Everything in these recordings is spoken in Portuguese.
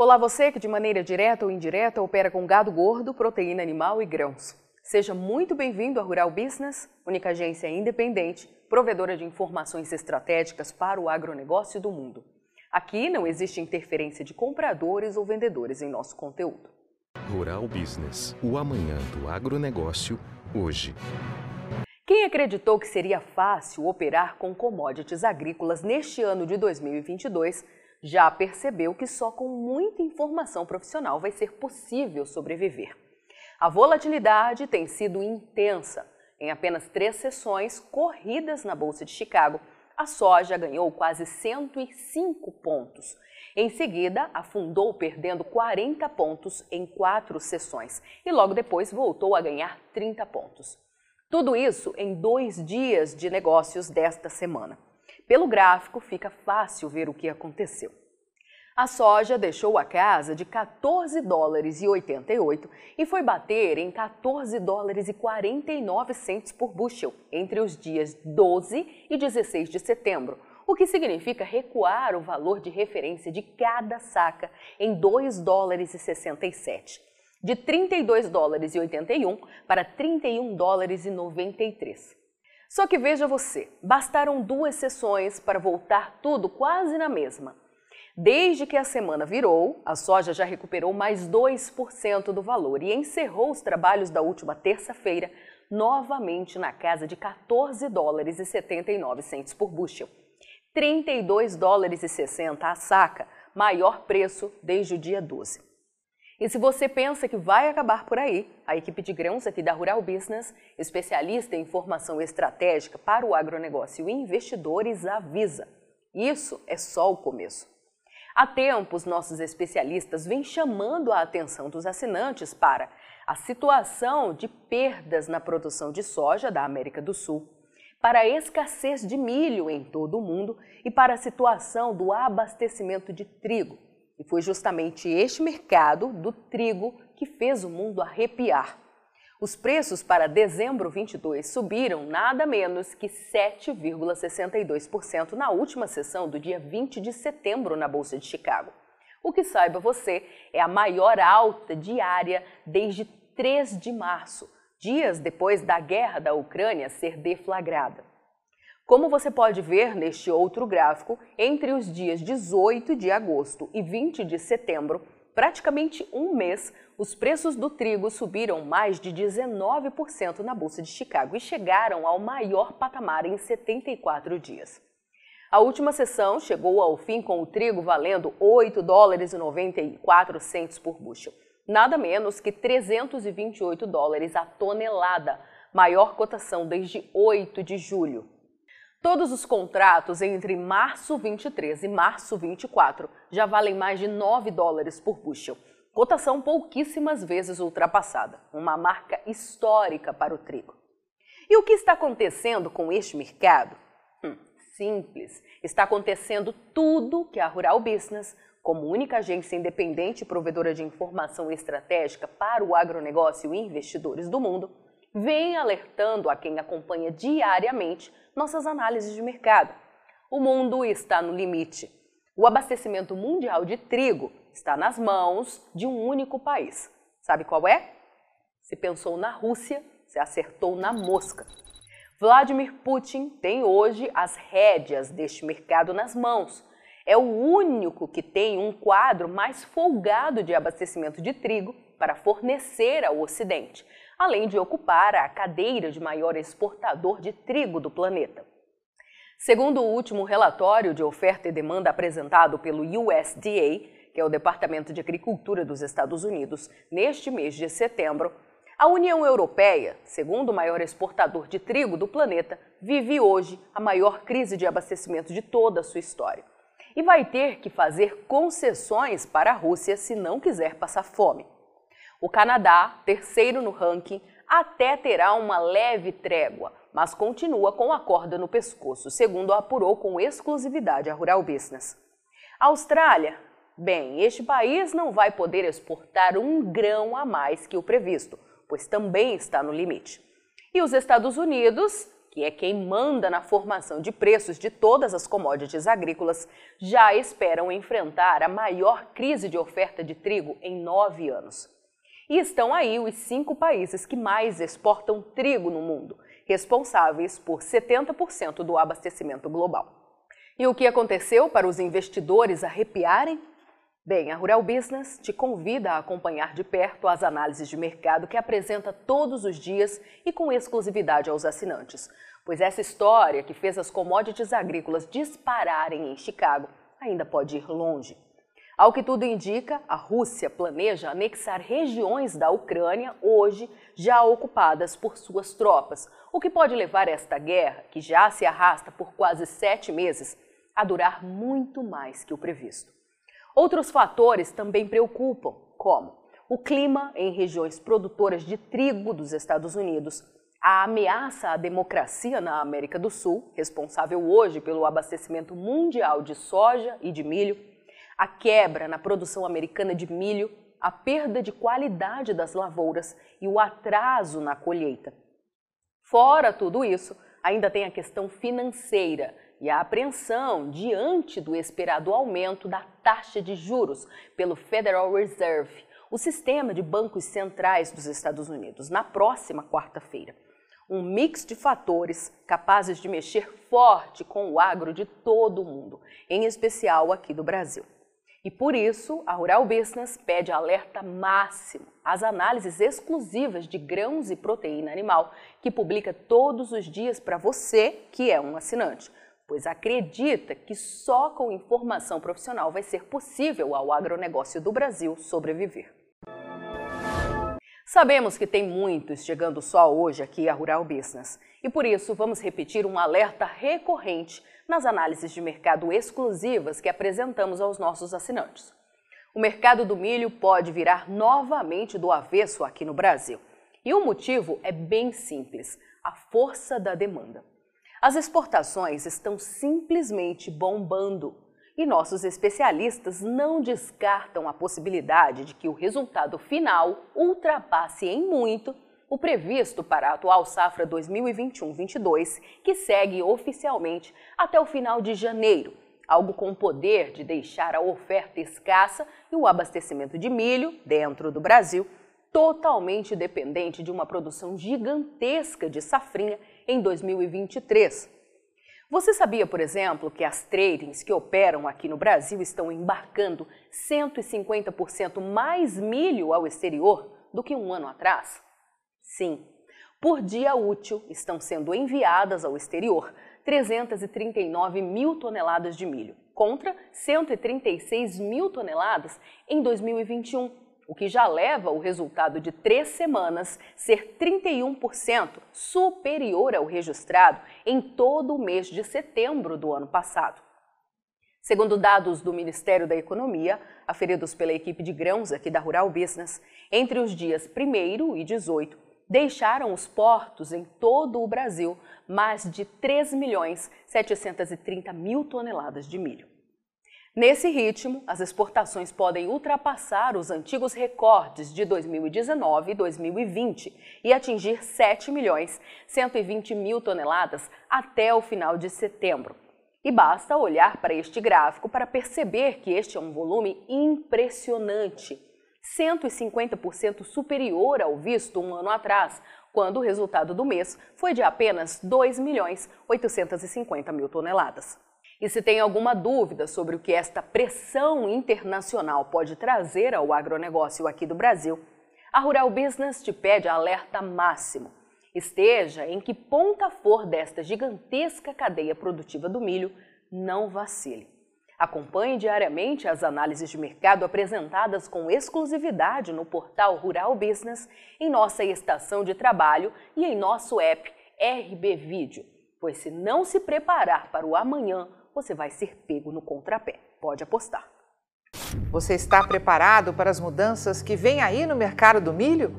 Olá você que de maneira direta ou indireta opera com gado gordo, proteína animal e grãos. Seja muito bem-vindo à Rural Business, única agência independente, provedora de informações estratégicas para o agronegócio do mundo. Aqui não existe interferência de compradores ou vendedores em nosso conteúdo. Rural Business, o amanhã do agronegócio, hoje. Quem acreditou que seria fácil operar com commodities agrícolas neste ano de 2022 já percebeu que só com muita informação profissional vai ser possível sobreviver. A volatilidade tem sido intensa. Em apenas três sessões corridas na Bolsa de Chicago, a soja ganhou quase 105 pontos. Em seguida, afundou perdendo 40 pontos em quatro sessões e logo depois voltou a ganhar 30 pontos. Tudo isso em dois dias de negócios desta semana. Pelo gráfico, fica fácil ver o que aconteceu. A soja deixou a casa de 14 dólares e 88 e foi bater em 14 dólares e 49 centes por bushel entre os dias 12 e 16 de setembro, o que significa recuar o valor de referência de cada saca em 2 dólares e 67, de 32 dólares e 81 para 31 dólares e 93. Só que veja você, bastaram duas sessões para voltar tudo quase na mesma. Desde que a semana virou, a soja já recuperou mais 2% do valor e encerrou os trabalhos da última terça-feira novamente na casa de 14 dólares e 79 centos por bushel. 32 dólares e 60 a saca, maior preço desde o dia 12. E se você pensa que vai acabar por aí, a equipe de grãos aqui da Rural Business, especialista em formação estratégica para o agronegócio e investidores, avisa. Isso é só o começo. Há tempos, nossos especialistas vêm chamando a atenção dos assinantes para a situação de perdas na produção de soja da América do Sul, para a escassez de milho em todo o mundo e para a situação do abastecimento de trigo, e foi justamente este mercado do trigo que fez o mundo arrepiar. Os preços para dezembro 22 subiram nada menos que 7,62% na última sessão do dia 20 de setembro na Bolsa de Chicago. O que saiba você é a maior alta diária desde 3 de março, dias depois da guerra da Ucrânia ser deflagrada. Como você pode ver neste outro gráfico, entre os dias 18 de agosto e 20 de setembro, praticamente um mês, os preços do trigo subiram mais de 19% na Bolsa de Chicago e chegaram ao maior patamar em 74 dias. A última sessão chegou ao fim com o trigo valendo 8 dólares e 94 centos por bushel, nada menos que 328 dólares a tonelada, maior cotação desde 8 de julho. Todos os contratos entre março 23 e março 24 já valem mais de 9 dólares por bushel, cotação pouquíssimas vezes ultrapassada, uma marca histórica para o trigo. E o que está acontecendo com este mercado? Hum, simples. Está acontecendo tudo que a Rural Business, como única agência independente e provedora de informação estratégica para o agronegócio e investidores do mundo, vem alertando a quem acompanha diariamente nossas análises de mercado. O mundo está no limite. O abastecimento mundial de trigo está nas mãos de um único país. Sabe qual é? Se pensou na Rússia, se acertou na mosca. Vladimir Putin tem hoje as rédeas deste mercado nas mãos. É o único que tem um quadro mais folgado de abastecimento de trigo para fornecer ao Ocidente, além de ocupar a cadeira de maior exportador de trigo do planeta. Segundo o último relatório de oferta e demanda apresentado pelo USDA, que é o Departamento de Agricultura dos Estados Unidos, neste mês de setembro, a União Europeia, segundo o maior exportador de trigo do planeta, vive hoje a maior crise de abastecimento de toda a sua história. e vai ter que fazer concessões para a Rússia se não quiser passar fome. O Canadá, terceiro no ranking, até terá uma leve trégua, mas continua com a corda no pescoço, segundo apurou com exclusividade a Rural Business. A Austrália, bem, este país não vai poder exportar um grão a mais que o previsto, pois também está no limite. E os Estados Unidos que é quem manda na formação de preços de todas as commodities agrícolas, já esperam enfrentar a maior crise de oferta de trigo em nove anos. E estão aí os cinco países que mais exportam trigo no mundo, responsáveis por 70% do abastecimento global. E o que aconteceu para os investidores arrepiarem? Bem, a Rural Business te convida a acompanhar de perto as análises de mercado que apresenta todos os dias e com exclusividade aos assinantes, pois essa história que fez as commodities agrícolas dispararem em Chicago ainda pode ir longe. Ao que tudo indica, a Rússia planeja anexar regiões da Ucrânia hoje já ocupadas por suas tropas, o que pode levar esta guerra, que já se arrasta por quase sete meses, a durar muito mais que o previsto. Outros fatores também preocupam, como o clima em regiões produtoras de trigo dos Estados Unidos, a ameaça à democracia na América do Sul, responsável hoje pelo abastecimento mundial de soja e de milho, a quebra na produção americana de milho, a perda de qualidade das lavouras e o atraso na colheita. Fora tudo isso, ainda tem a questão financeira, e a apreensão diante do esperado aumento da taxa de juros pelo Federal Reserve, o sistema de bancos centrais dos Estados Unidos, na próxima quarta-feira. Um mix de fatores capazes de mexer forte com o agro de todo o mundo, em especial aqui do Brasil. E por isso, a Rural Business pede alerta máximo às análises exclusivas de grãos e proteína animal, que publica todos os dias para você que é um assinante pois acredita que só com informação profissional vai ser possível ao agronegócio do Brasil sobreviver. Sabemos que tem muitos chegando só hoje aqui a Rural Business e por isso vamos repetir um alerta recorrente nas análises de mercado exclusivas que apresentamos aos nossos assinantes. O mercado do milho pode virar novamente do avesso aqui no Brasil. E o motivo é bem simples: a força da demanda. As exportações estão simplesmente bombando e nossos especialistas não descartam a possibilidade de que o resultado final ultrapasse em muito o previsto para a atual safra 2021-22, que segue oficialmente até o final de janeiro, algo com o poder de deixar a oferta escassa e o abastecimento de milho dentro do Brasil totalmente dependente de uma produção gigantesca de safrinha em 2023. Você sabia, por exemplo, que as tradings que operam aqui no Brasil estão embarcando 150% mais milho ao exterior do que um ano atrás? Sim, por dia útil estão sendo enviadas ao exterior 339 mil toneladas de milho, contra 136 mil toneladas em 2021 o que já leva o resultado de três semanas ser 31% superior ao registrado em todo o mês de setembro do ano passado. Segundo dados do Ministério da Economia, aferidos pela equipe de grãos aqui da Rural Business, entre os dias 1 e 18, deixaram os portos em todo o Brasil mais de 3 milhões 730 mil toneladas de milho. Nesse ritmo, as exportações podem ultrapassar os antigos recordes de 2019 e 2020 e atingir 7 milhões 120 mil toneladas até o final de setembro. E basta olhar para este gráfico para perceber que este é um volume impressionante, 150% superior ao visto um ano atrás, quando o resultado do mês foi de apenas 2 milhões 850 mil toneladas. E se tem alguma dúvida sobre o que esta pressão internacional pode trazer ao agronegócio aqui do Brasil, a Rural Business te pede alerta máximo. Esteja em que ponta for desta gigantesca cadeia produtiva do milho, não vacile. Acompanhe diariamente as análises de mercado apresentadas com exclusividade no portal Rural Business, em nossa estação de trabalho e em nosso app RB Vídeo, pois se não se preparar para o amanhã, você vai ser pego no contrapé. pode apostar. Você está preparado para as mudanças que vêm aí no mercado do milho?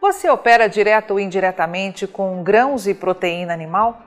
Você opera direto ou indiretamente com grãos e proteína animal?